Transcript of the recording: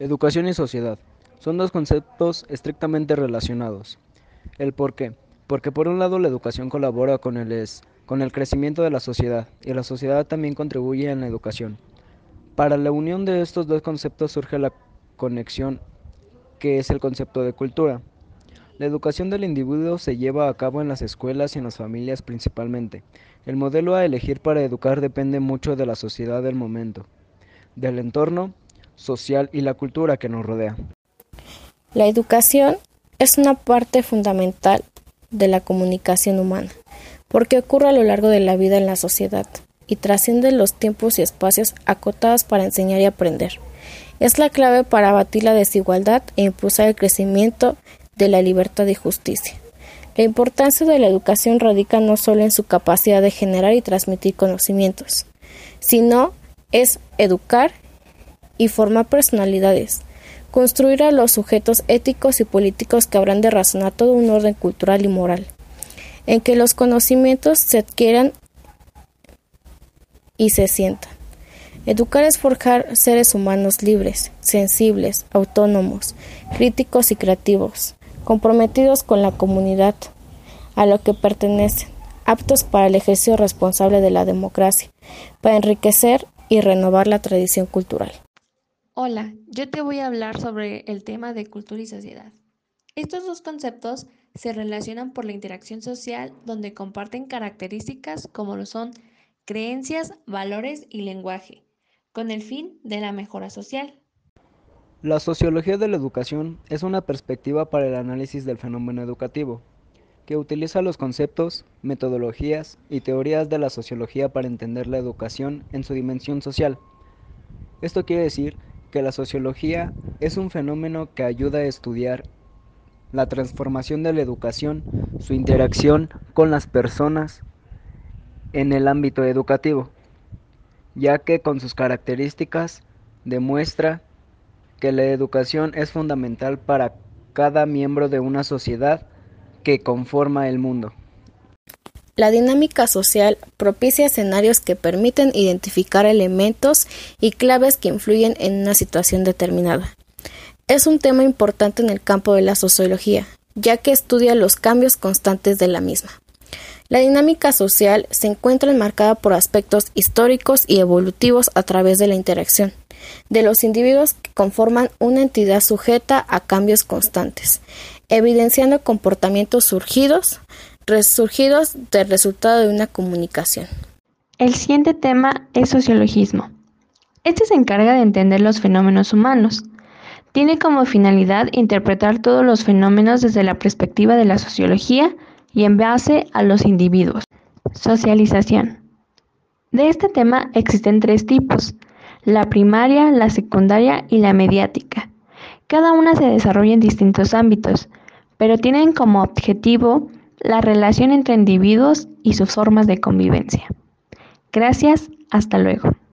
Educación y sociedad son dos conceptos estrictamente relacionados. ¿El por qué? Porque por un lado la educación colabora con el, es, con el crecimiento de la sociedad y la sociedad también contribuye en la educación. Para la unión de estos dos conceptos surge la conexión que es el concepto de cultura. La educación del individuo se lleva a cabo en las escuelas y en las familias principalmente. El modelo a elegir para educar depende mucho de la sociedad del momento, del entorno social y la cultura que nos rodea. La educación es una parte fundamental de la comunicación humana, porque ocurre a lo largo de la vida en la sociedad y trasciende los tiempos y espacios acotados para enseñar y aprender. Es la clave para abatir la desigualdad e impulsar el crecimiento de la libertad y justicia. La importancia de la educación radica no solo en su capacidad de generar y transmitir conocimientos, sino es educar y formar personalidades, construir a los sujetos éticos y políticos que habrán de razonar todo un orden cultural y moral, en que los conocimientos se adquieran y se sientan. Educar es forjar seres humanos libres, sensibles, autónomos, críticos y creativos, comprometidos con la comunidad a lo que pertenecen, aptos para el ejercicio responsable de la democracia, para enriquecer y renovar la tradición cultural. Hola, yo te voy a hablar sobre el tema de cultura y sociedad. Estos dos conceptos se relacionan por la interacción social donde comparten características como lo son creencias, valores y lenguaje, con el fin de la mejora social. La sociología de la educación es una perspectiva para el análisis del fenómeno educativo, que utiliza los conceptos, metodologías y teorías de la sociología para entender la educación en su dimensión social. Esto quiere decir que la sociología es un fenómeno que ayuda a estudiar la transformación de la educación, su interacción con las personas en el ámbito educativo, ya que con sus características demuestra que la educación es fundamental para cada miembro de una sociedad que conforma el mundo. La dinámica social propicia escenarios que permiten identificar elementos y claves que influyen en una situación determinada. Es un tema importante en el campo de la sociología, ya que estudia los cambios constantes de la misma. La dinámica social se encuentra enmarcada por aspectos históricos y evolutivos a través de la interacción de los individuos que conforman una entidad sujeta a cambios constantes, evidenciando comportamientos surgidos, resurgidos del resultado de una comunicación. El siguiente tema es sociologismo. Este se encarga de entender los fenómenos humanos. Tiene como finalidad interpretar todos los fenómenos desde la perspectiva de la sociología y en base a los individuos. Socialización. De este tema existen tres tipos, la primaria, la secundaria y la mediática. Cada una se desarrolla en distintos ámbitos, pero tienen como objetivo la relación entre individuos y sus formas de convivencia. Gracias, hasta luego.